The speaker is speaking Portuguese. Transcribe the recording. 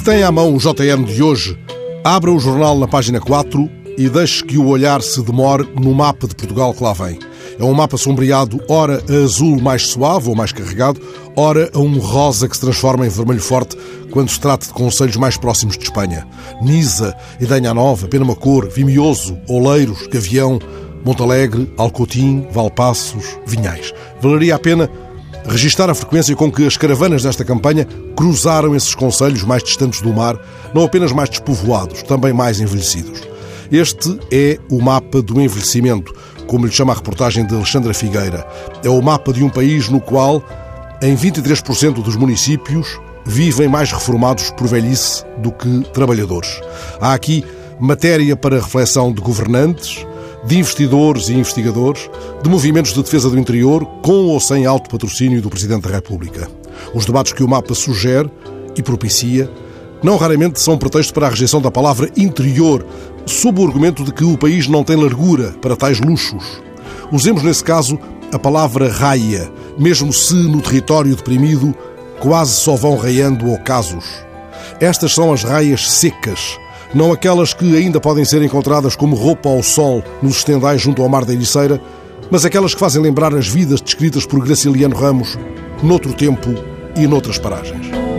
Se tem à mão o JM de hoje, abra o jornal na página 4 e deixe que o olhar se demore no mapa de Portugal que lá vem. É um mapa sombreado, ora a azul mais suave ou mais carregado, ora a um rosa que se transforma em vermelho forte quando se trata de conselhos mais próximos de Espanha. Nisa, Idanha Nova, Penamacor, Vimioso, Oleiros, Gavião, Montalegre, Alcotim, Valpassos, Vinhais. Valeria a pena registar a frequência com que as caravanas desta campanha cruzaram esses conselhos mais distantes do mar, não apenas mais despovoados, também mais envelhecidos. Este é o mapa do envelhecimento, como lhe chama a reportagem de Alexandra Figueira. É o mapa de um país no qual, em 23% dos municípios, vivem mais reformados por velhice do que trabalhadores. Há aqui matéria para reflexão de governantes, de investidores e investigadores, de movimentos de defesa do interior, com ou sem alto patrocínio do Presidente da República. Os debates que o mapa sugere e propicia não raramente são pretexto para a rejeição da palavra interior, sob o argumento de que o país não tem largura para tais luxos. Usemos nesse caso a palavra raia, mesmo se no território deprimido quase só vão raiando ocasos. Estas são as raias secas, não aquelas que ainda podem ser encontradas como roupa ao sol nos estendais junto ao mar da Ericeira, mas aquelas que fazem lembrar as vidas descritas por Graciliano Ramos noutro tempo e noutras paragens.